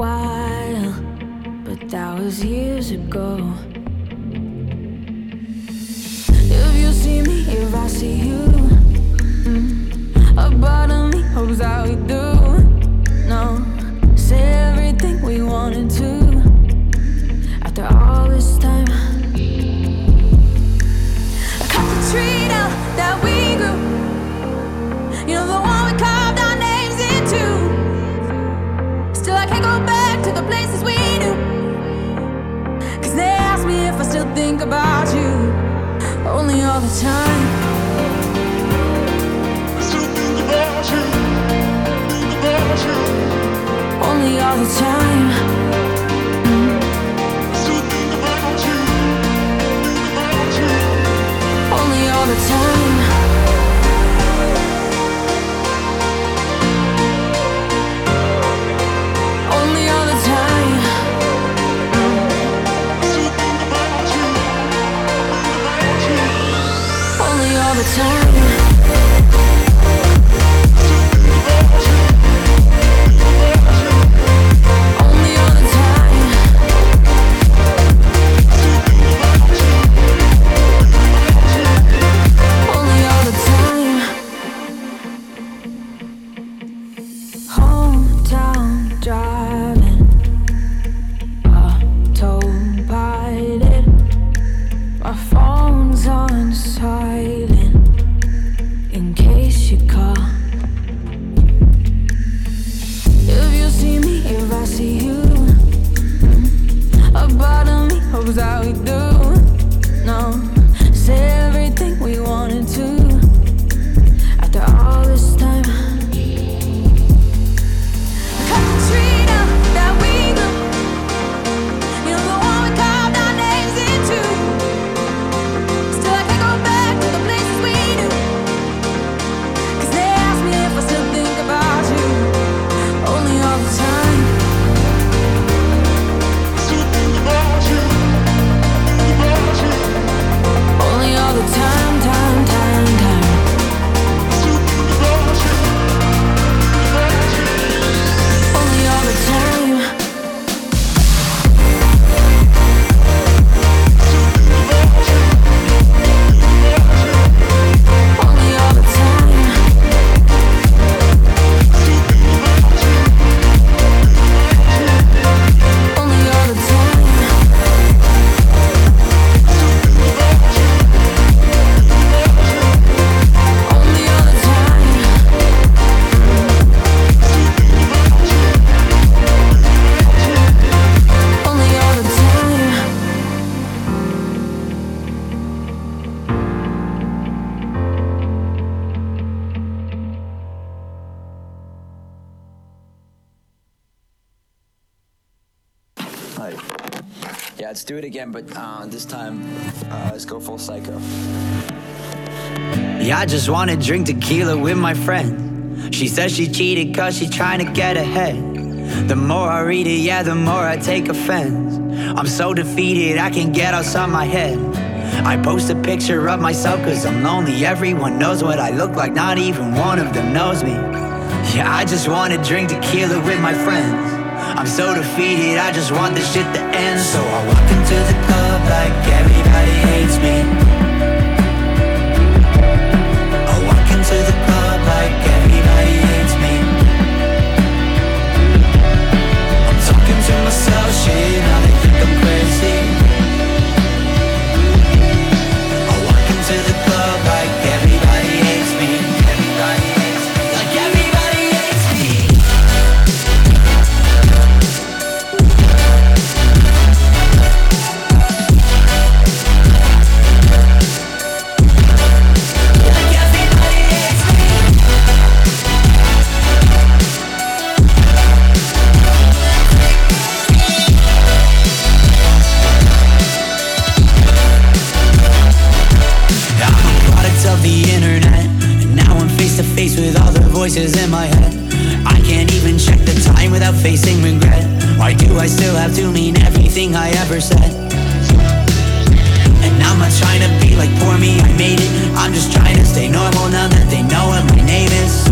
while, but that was years ago. If you see me, if I see you, a part of me hopes that we do. No, say everything we wanted to. After all this time, I cut the tree down that we grew. You know the one 더 it again, but uh, this time, uh, let's go full psycho. Yeah, I just wanna drink tequila with my friend. She says she cheated cause she trying to get ahead. The more I read it, yeah, the more I take offense. I'm so defeated, I can get outside my head. I post a picture of myself cause I'm lonely. Everyone knows what I look like, not even one of them knows me. Yeah, I just wanna drink tequila with my friends. I'm so defeated, I just want this shit to end. So I walk into the club like everybody And I'm not trying to be like poor me, I made it. I'm just trying to stay normal now that they know what my name is.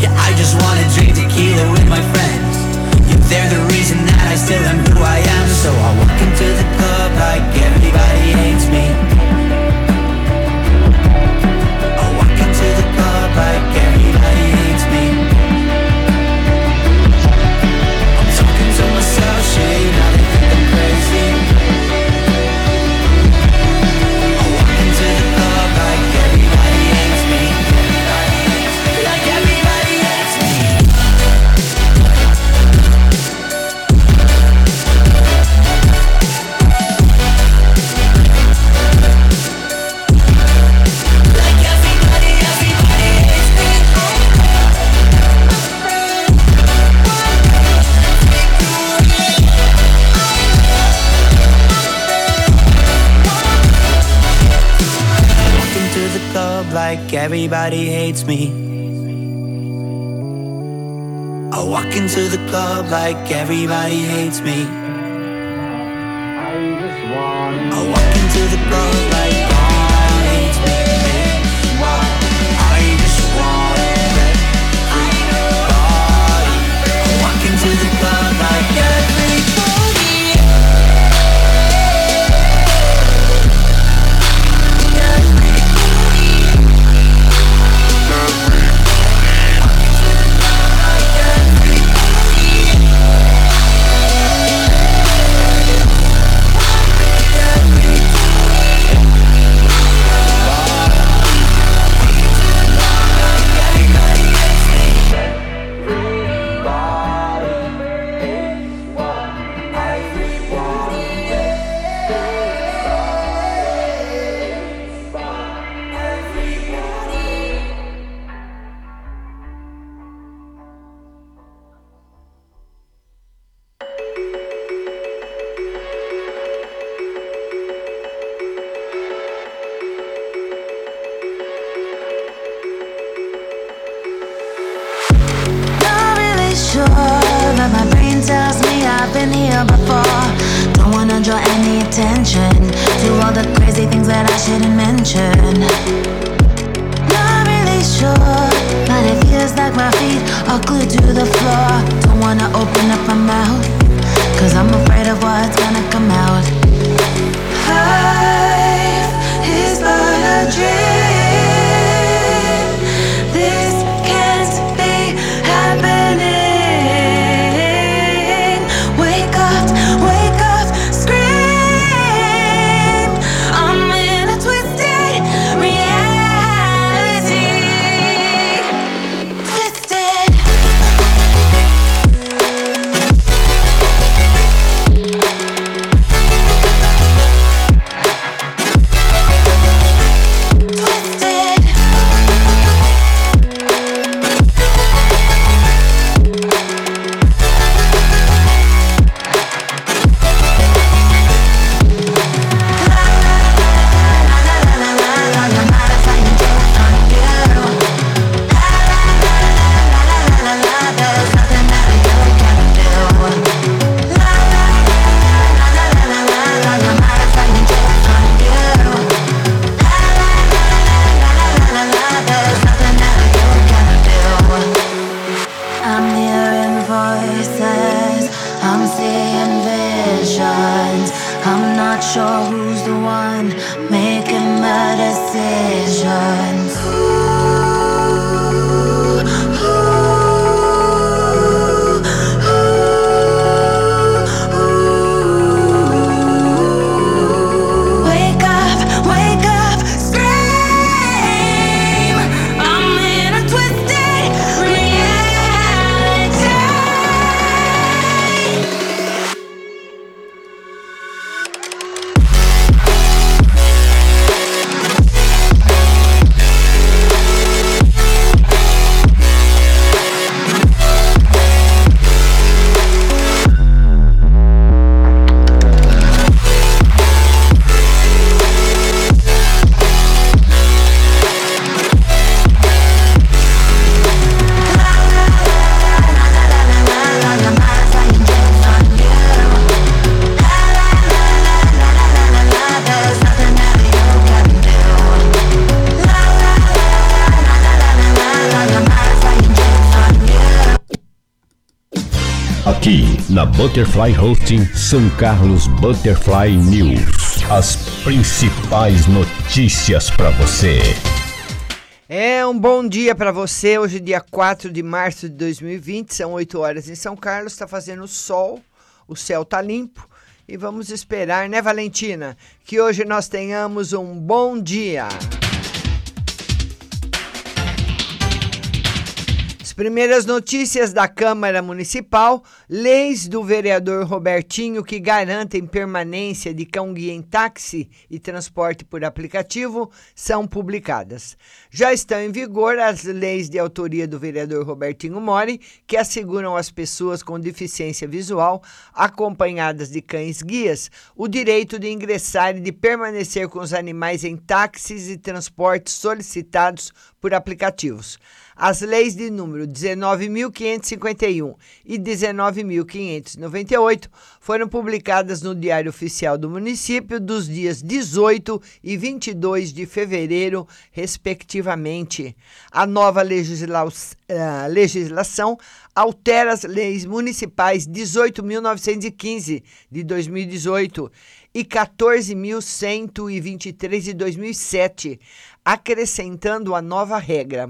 Yeah, I just wanna drink tequila with my friends. Yeah, they're the reason that I still am who I am. So I walk into the club like everybody hates me. I walk into the club like everybody hates me. Na Butterfly Hosting São Carlos Butterfly News. As principais notícias para você. É um bom dia para você. Hoje, dia 4 de março de 2020, são 8 horas em São Carlos. Está fazendo sol, o céu tá limpo e vamos esperar, né, Valentina? Que hoje nós tenhamos um bom dia. Primeiras notícias da Câmara Municipal: leis do vereador Robertinho que garantem permanência de cão-guia em táxi e transporte por aplicativo são publicadas. Já estão em vigor as leis de autoria do vereador Robertinho Mori, que asseguram às pessoas com deficiência visual, acompanhadas de cães-guias, o direito de ingressar e de permanecer com os animais em táxis e transportes solicitados por aplicativos. As leis de número 19.551 e 19.598 foram publicadas no Diário Oficial do Município dos dias 18 e 22 de fevereiro, respectivamente. A nova legisla uh, legislação altera as leis municipais 18.915 de 2018 e 14.123 de 2007, acrescentando a nova regra.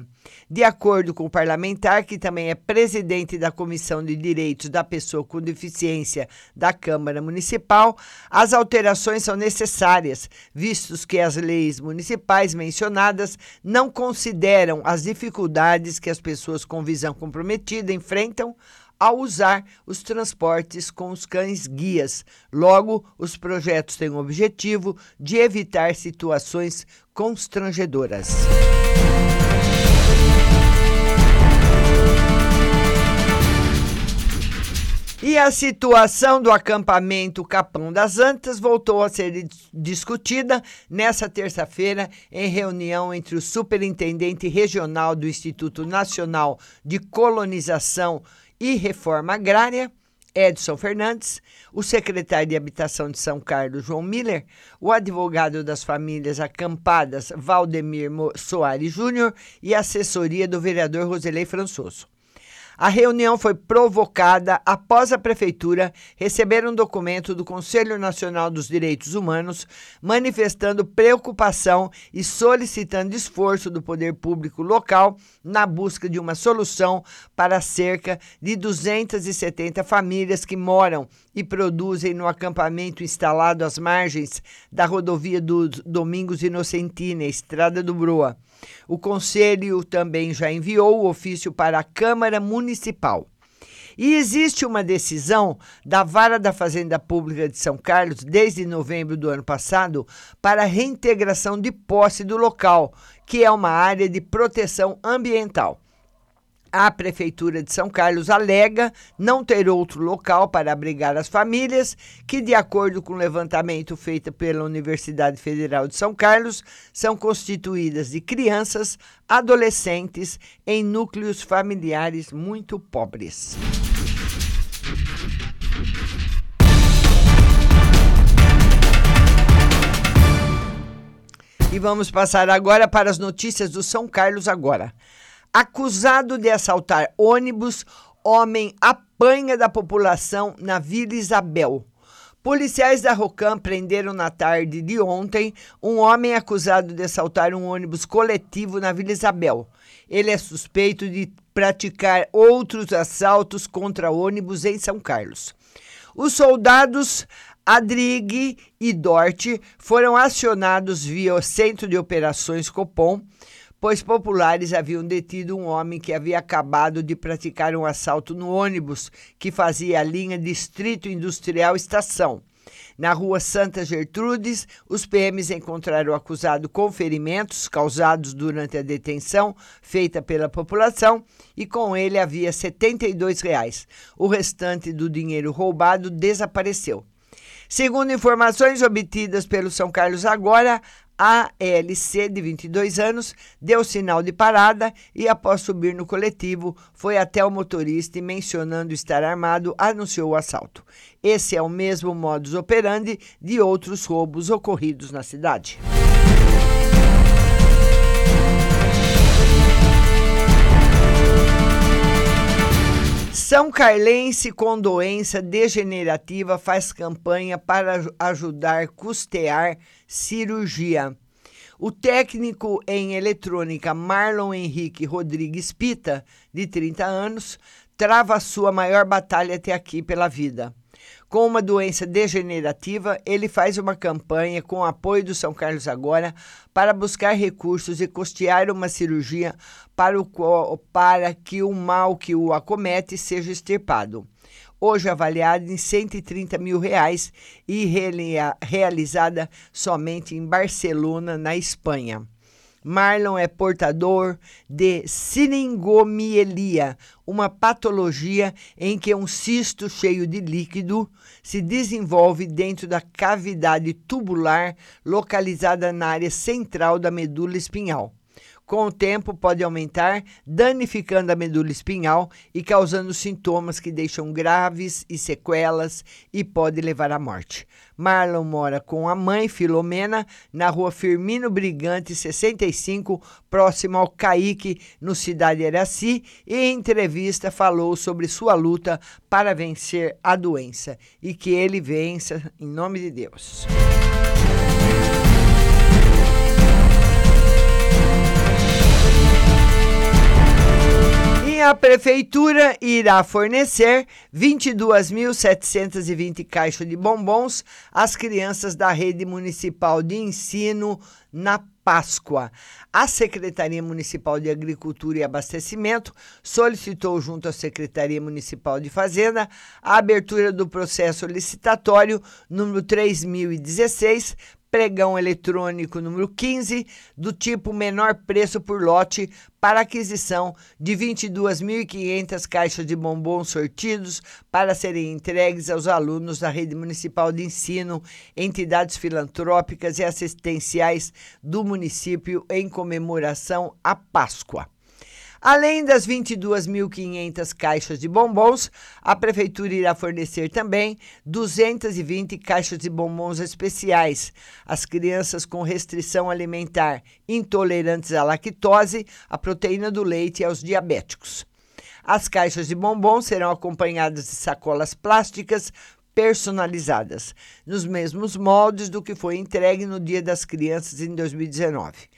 De acordo com o parlamentar, que também é presidente da Comissão de Direitos da Pessoa com Deficiência da Câmara Municipal, as alterações são necessárias, vistos que as leis municipais mencionadas não consideram as dificuldades que as pessoas com visão comprometida enfrentam ao usar os transportes com os cães guias. Logo, os projetos têm o objetivo de evitar situações constrangedoras. E a situação do acampamento Capão das Antas voltou a ser discutida nessa terça-feira em reunião entre o superintendente regional do Instituto Nacional de Colonização e Reforma Agrária, Edson Fernandes, o secretário de Habitação de São Carlos, João Miller, o advogado das famílias acampadas, Valdemir Soares Júnior, e a assessoria do vereador Roselei Françoso. A reunião foi provocada após a Prefeitura receber um documento do Conselho Nacional dos Direitos Humanos manifestando preocupação e solicitando esforço do poder público local na busca de uma solução para cerca de 270 famílias que moram e produzem no acampamento instalado às margens da rodovia dos Domingos Inocentina, Estrada do Broa. O Conselho também já enviou o ofício para a Câmara Municipal. E existe uma decisão da Vara da Fazenda Pública de São Carlos, desde novembro do ano passado, para a reintegração de posse do local, que é uma área de proteção ambiental. A Prefeitura de São Carlos alega não ter outro local para abrigar as famílias, que, de acordo com o levantamento feito pela Universidade Federal de São Carlos, são constituídas de crianças, adolescentes em núcleos familiares muito pobres. E vamos passar agora para as notícias do São Carlos agora. Acusado de assaltar ônibus, homem apanha da população na Vila Isabel. Policiais da Rocam prenderam na tarde de ontem um homem acusado de assaltar um ônibus coletivo na Vila Isabel. Ele é suspeito de praticar outros assaltos contra ônibus em São Carlos. Os soldados Adrigue e Dorte foram acionados via Centro de Operações Copom pois populares haviam detido um homem que havia acabado de praticar um assalto no ônibus que fazia a linha Distrito Industrial Estação. Na rua Santa Gertrudes, os PMs encontraram o acusado com ferimentos causados durante a detenção feita pela população e com ele havia 72 reais. O restante do dinheiro roubado desapareceu. Segundo informações obtidas pelo São Carlos Agora, a LC, de 22 anos, deu sinal de parada e, após subir no coletivo, foi até o motorista e, mencionando estar armado, anunciou o assalto. Esse é o mesmo modus operandi de outros roubos ocorridos na cidade. São Carlense com doença degenerativa faz campanha para ajudar a custear cirurgia. O técnico em eletrônica Marlon Henrique Rodrigues Pita, de 30 anos, trava sua maior batalha até aqui pela vida. Com uma doença degenerativa, ele faz uma campanha com o apoio do São Carlos Agora para buscar recursos e custear uma cirurgia para, o, para que o mal que o acomete seja extirpado. Hoje avaliada em 130 mil reais e reali- realizada somente em Barcelona, na Espanha. Marlon é portador de siningomielia, uma patologia em que um cisto cheio de líquido se desenvolve dentro da cavidade tubular localizada na área central da medula espinhal. Com o tempo, pode aumentar, danificando a medula espinhal e causando sintomas que deixam graves e sequelas e pode levar à morte. Marlon mora com a mãe, Filomena, na rua Firmino Brigante, 65, próximo ao Caique, no Cidade Eraci, e em entrevista falou sobre sua luta para vencer a doença e que ele vença em nome de Deus. E a prefeitura irá fornecer 22.720 caixas de bombons às crianças da rede municipal de ensino na Páscoa. A Secretaria Municipal de Agricultura e Abastecimento solicitou junto à Secretaria Municipal de Fazenda a abertura do processo licitatório número 3016 pregão eletrônico número 15, do tipo menor preço por lote, para aquisição de 22.500 caixas de bombons sortidos para serem entregues aos alunos da rede municipal de ensino, entidades filantrópicas e assistenciais do município em comemoração à Páscoa. Além das 22.500 caixas de bombons, a Prefeitura irá fornecer também 220 caixas de bombons especiais às crianças com restrição alimentar, intolerantes à lactose, à proteína do leite e aos diabéticos. As caixas de bombons serão acompanhadas de sacolas plásticas personalizadas, nos mesmos moldes do que foi entregue no Dia das Crianças em 2019.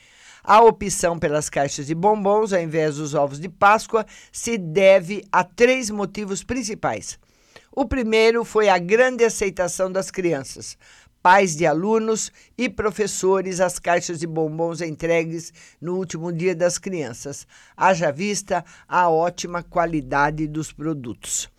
A opção pelas caixas de bombons, ao invés dos ovos de Páscoa, se deve a três motivos principais. O primeiro foi a grande aceitação das crianças, pais de alunos e professores às caixas de bombons entregues no último dia das crianças, haja vista a ótima qualidade dos produtos.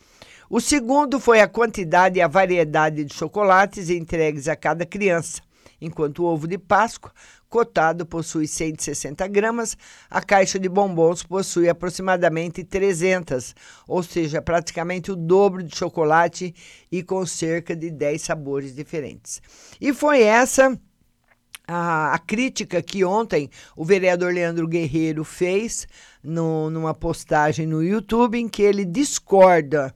O segundo foi a quantidade e a variedade de chocolates entregues a cada criança. Enquanto o ovo de Páscoa, cotado, possui 160 gramas, a caixa de bombons possui aproximadamente 300, ou seja, praticamente o dobro de chocolate e com cerca de 10 sabores diferentes. E foi essa a, a crítica que ontem o vereador Leandro Guerreiro fez no, numa postagem no YouTube, em que ele discorda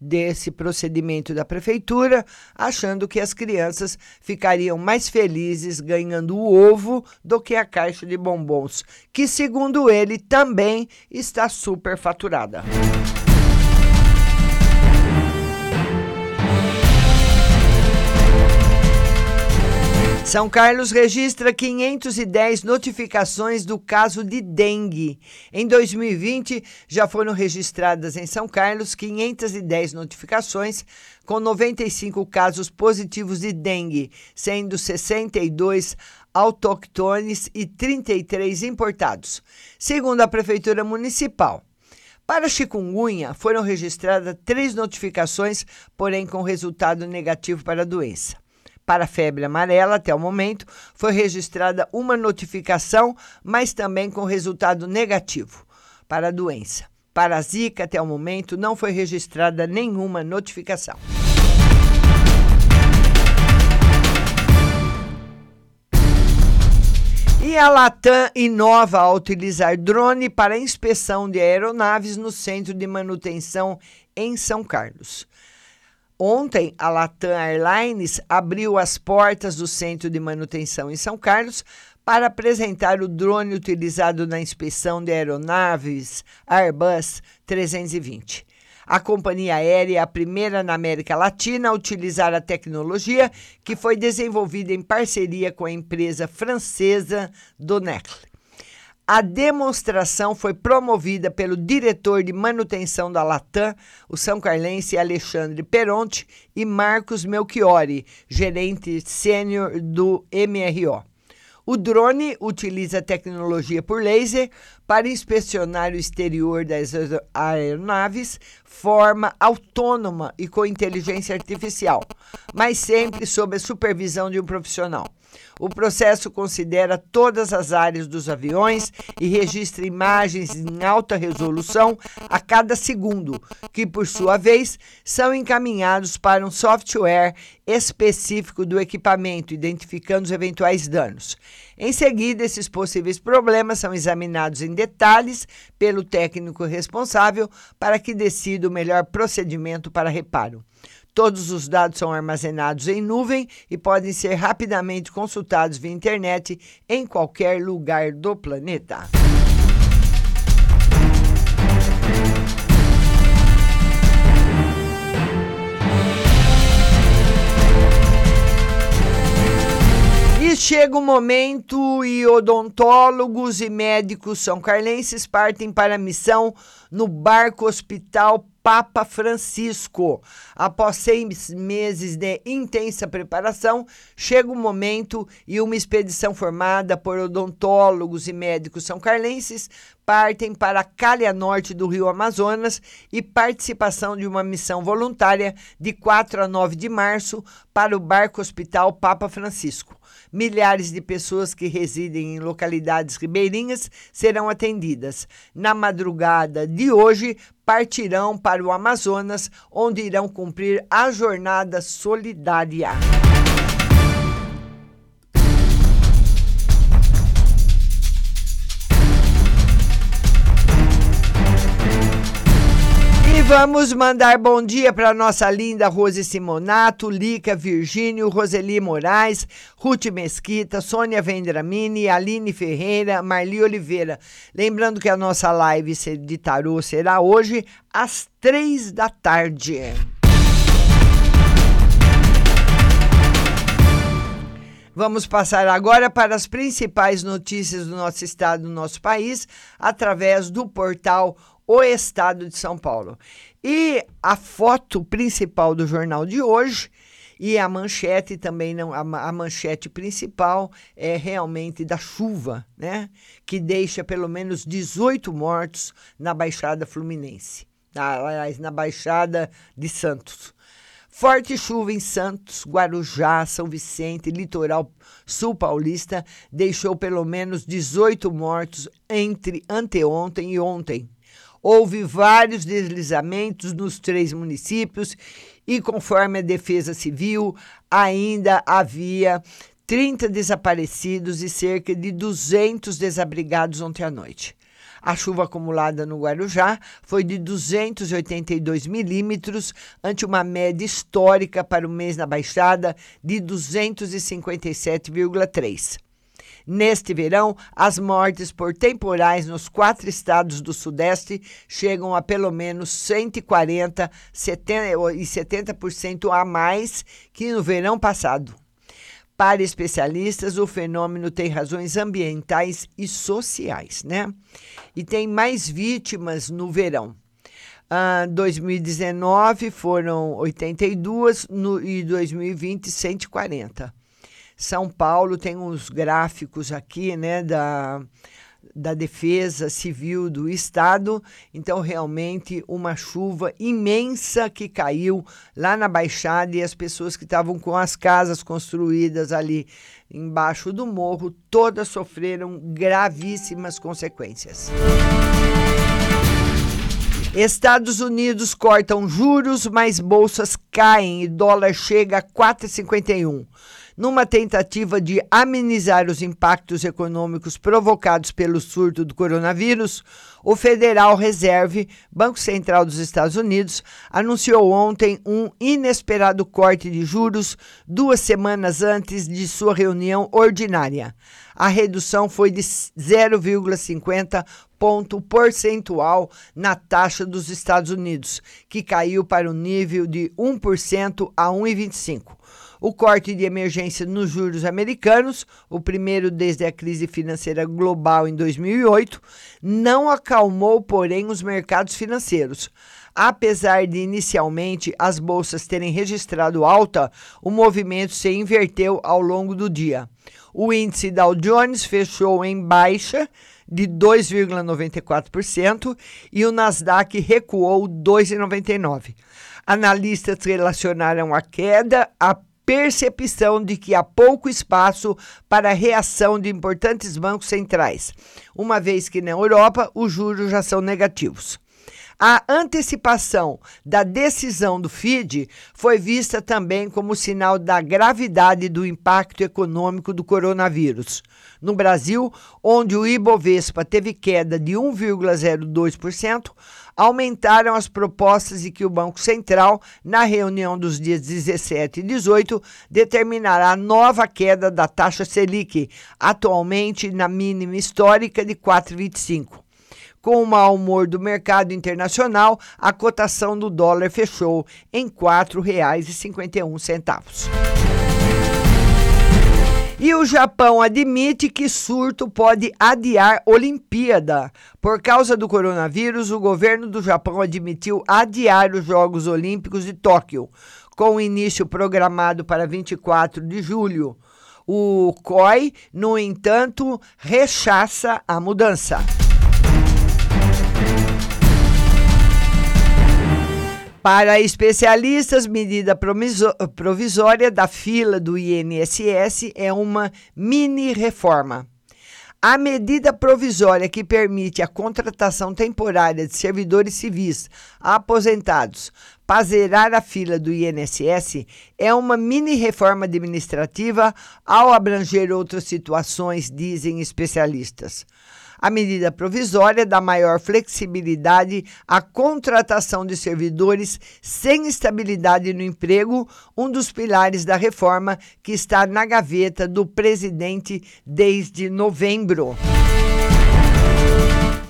desse procedimento da prefeitura, achando que as crianças ficariam mais felizes ganhando o ovo do que a caixa de bombons, que segundo ele também está superfaturada. São Carlos registra 510 notificações do caso de dengue. Em 2020, já foram registradas em São Carlos 510 notificações, com 95 casos positivos de dengue, sendo 62 autóctones e 33 importados, segundo a Prefeitura Municipal. Para chikungunya, foram registradas três notificações, porém com resultado negativo para a doença. Para a febre amarela, até o momento, foi registrada uma notificação, mas também com resultado negativo para a doença. Para a Zika, até o momento, não foi registrada nenhuma notificação. E a Latam inova ao utilizar drone para inspeção de aeronaves no centro de manutenção em São Carlos. Ontem, a Latam Airlines abriu as portas do centro de manutenção em São Carlos para apresentar o drone utilizado na inspeção de aeronaves Airbus 320. A companhia aérea é a primeira na América Latina a utilizar a tecnologia que foi desenvolvida em parceria com a empresa francesa Donecle. A demonstração foi promovida pelo diretor de manutenção da Latam, o São Carlense Alexandre Peronte, e Marcos Melchiori, gerente sênior do MRO. O drone utiliza tecnologia por laser para inspecionar o exterior das aero- aeronaves, forma autônoma e com inteligência artificial, mas sempre sob a supervisão de um profissional. O processo considera todas as áreas dos aviões e registra imagens em alta resolução a cada segundo, que, por sua vez, são encaminhados para um software específico do equipamento, identificando os eventuais danos. Em seguida, esses possíveis problemas são examinados em detalhes pelo técnico responsável para que decida o melhor procedimento para reparo. Todos os dados são armazenados em nuvem e podem ser rapidamente consultados via internet em qualquer lugar do planeta. Chega o momento e odontólogos e médicos são carlenses partem para a missão no barco hospital Papa Francisco. Após seis meses de intensa preparação, chega o momento e uma expedição formada por odontólogos e médicos são carlenses partem para a calha norte do Rio Amazonas e participação de uma missão voluntária de 4 a 9 de março para o barco hospital Papa Francisco. Milhares de pessoas que residem em localidades ribeirinhas serão atendidas. Na madrugada de hoje, partirão para o Amazonas, onde irão cumprir a jornada solidária. Vamos mandar bom dia para nossa linda Rose Simonato, Lica Virgínio, Roseli Moraes, Ruth Mesquita, Sônia Vendramini, Aline Ferreira, Marli Oliveira. Lembrando que a nossa live de tarô será hoje às três da tarde. Vamos passar agora para as principais notícias do nosso estado, do nosso país, através do portal O Estado de São Paulo. E a foto principal do jornal de hoje e a manchete também não, a, a manchete principal é realmente da chuva, né? Que deixa pelo menos 18 mortos na Baixada Fluminense, na, aliás, na Baixada de Santos. Forte chuva em Santos, Guarujá, São Vicente, litoral sul paulista, deixou pelo menos 18 mortos entre anteontem e ontem. Houve vários deslizamentos nos três municípios e, conforme a Defesa Civil, ainda havia 30 desaparecidos e cerca de 200 desabrigados ontem à noite. A chuva acumulada no Guarujá foi de 282 milímetros, ante uma média histórica para o mês na Baixada de 257,3. Neste verão, as mortes por temporais nos quatro estados do Sudeste chegam a pelo menos 140 70 e 70% a mais que no verão passado. Para especialistas, o fenômeno tem razões ambientais e sociais, né? E tem mais vítimas no verão. Ah, 2019 foram 82 no, e 2020 140. São Paulo tem uns gráficos aqui, né, da, da Defesa Civil do Estado. Então, realmente, uma chuva imensa que caiu lá na Baixada e as pessoas que estavam com as casas construídas ali embaixo do morro, todas sofreram gravíssimas consequências. Estados Unidos cortam juros, mas bolsas caem e dólar chega a 4,51. Numa tentativa de amenizar os impactos econômicos provocados pelo surto do coronavírus, o Federal Reserve, Banco Central dos Estados Unidos, anunciou ontem um inesperado corte de juros duas semanas antes de sua reunião ordinária. A redução foi de 0,50 ponto percentual na taxa dos Estados Unidos, que caiu para o nível de 1% a 1,25%. O corte de emergência nos juros americanos, o primeiro desde a crise financeira global em 2008, não acalmou, porém, os mercados financeiros. Apesar de inicialmente as bolsas terem registrado alta, o movimento se inverteu ao longo do dia. O índice Dow Jones fechou em baixa de 2,94% e o Nasdaq recuou 2,99%. Analistas relacionaram a queda à percepção de que há pouco espaço para a reação de importantes bancos centrais, uma vez que na Europa os juros já são negativos. A antecipação da decisão do FID foi vista também como sinal da gravidade do impacto econômico do coronavírus. No Brasil, onde o Ibovespa teve queda de 1,02%, aumentaram as propostas de que o Banco Central, na reunião dos dias 17 e 18, determinará nova queda da taxa Selic, atualmente na mínima histórica de 4,25. Com o mau humor do mercado internacional, a cotação do dólar fechou em R$ 4,51. E o Japão admite que surto pode adiar Olimpíada. Por causa do coronavírus, o governo do Japão admitiu adiar os Jogos Olímpicos de Tóquio, com o início programado para 24 de julho. O COI, no entanto, rechaça a mudança. Para especialistas, medida provisória da fila do INSS é uma mini reforma. A medida provisória que permite a contratação temporária de servidores civis aposentados para zerar a fila do INSS é uma mini reforma administrativa ao abranger outras situações, dizem especialistas. A medida provisória dá maior flexibilidade à contratação de servidores sem estabilidade no emprego, um dos pilares da reforma que está na gaveta do presidente desde novembro.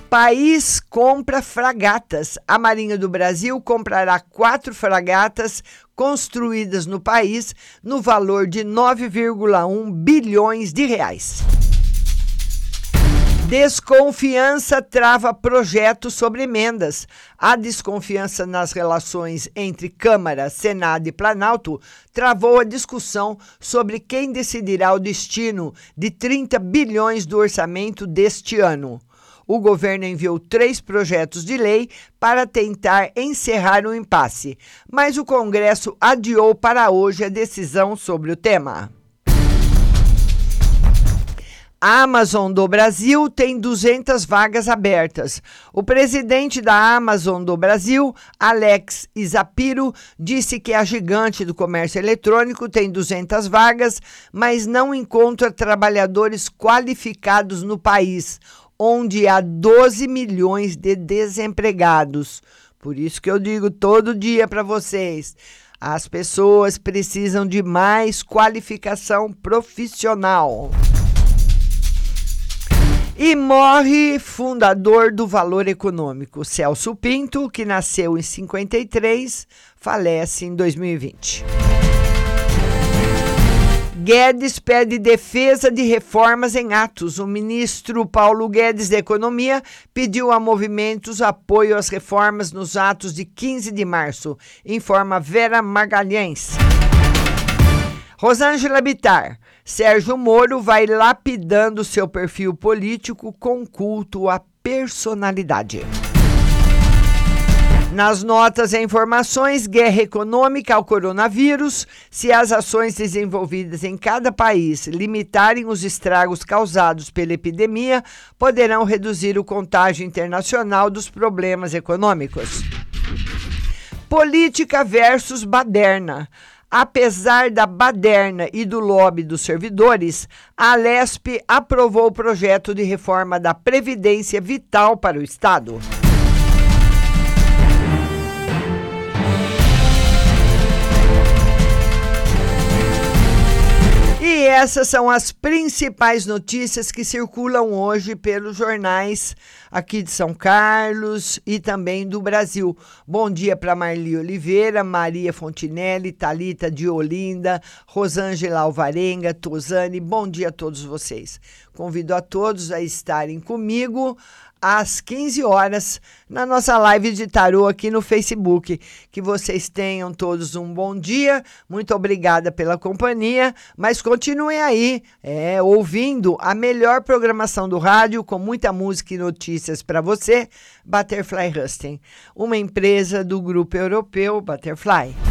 País compra fragatas. A Marinha do Brasil comprará quatro fragatas construídas no país no valor de 9,1 bilhões de reais. Desconfiança trava projeto sobre emendas. A desconfiança nas relações entre Câmara, Senado e Planalto travou a discussão sobre quem decidirá o destino de 30 bilhões do orçamento deste ano. O governo enviou três projetos de lei para tentar encerrar o impasse, mas o Congresso adiou para hoje a decisão sobre o tema. A Amazon do Brasil tem 200 vagas abertas. O presidente da Amazon do Brasil, Alex Isapiro, disse que a gigante do comércio eletrônico tem 200 vagas, mas não encontra trabalhadores qualificados no país, onde há 12 milhões de desempregados. Por isso que eu digo todo dia para vocês, as pessoas precisam de mais qualificação profissional. E morre fundador do Valor Econômico, Celso Pinto, que nasceu em 53, falece em 2020. Guedes pede defesa de reformas em atos. O ministro Paulo Guedes da Economia pediu a movimentos apoio às reformas nos atos de 15 de março, informa Vera Magalhães. Rosângela Bitar. Sérgio Moro vai lapidando seu perfil político com culto à personalidade. Nas notas e informações, guerra econômica ao coronavírus. Se as ações desenvolvidas em cada país limitarem os estragos causados pela epidemia, poderão reduzir o contágio internacional dos problemas econômicos. Política versus baderna. Apesar da baderna e do lobby dos servidores, a Lesp aprovou o projeto de reforma da Previdência Vital para o Estado. Essas são as principais notícias que circulam hoje pelos jornais aqui de São Carlos e também do Brasil. Bom dia para Marli Oliveira, Maria Fontinelli, Talita de Olinda, Rosângela Alvarenga, Tosane. Bom dia a todos vocês. Convido a todos a estarem comigo às 15 horas na nossa live de tarô aqui no Facebook. Que vocês tenham todos um bom dia. Muito obrigada pela companhia, mas continuem aí, é, ouvindo a melhor programação do rádio com muita música e notícias para você. Butterfly Husting, uma empresa do grupo europeu Butterfly.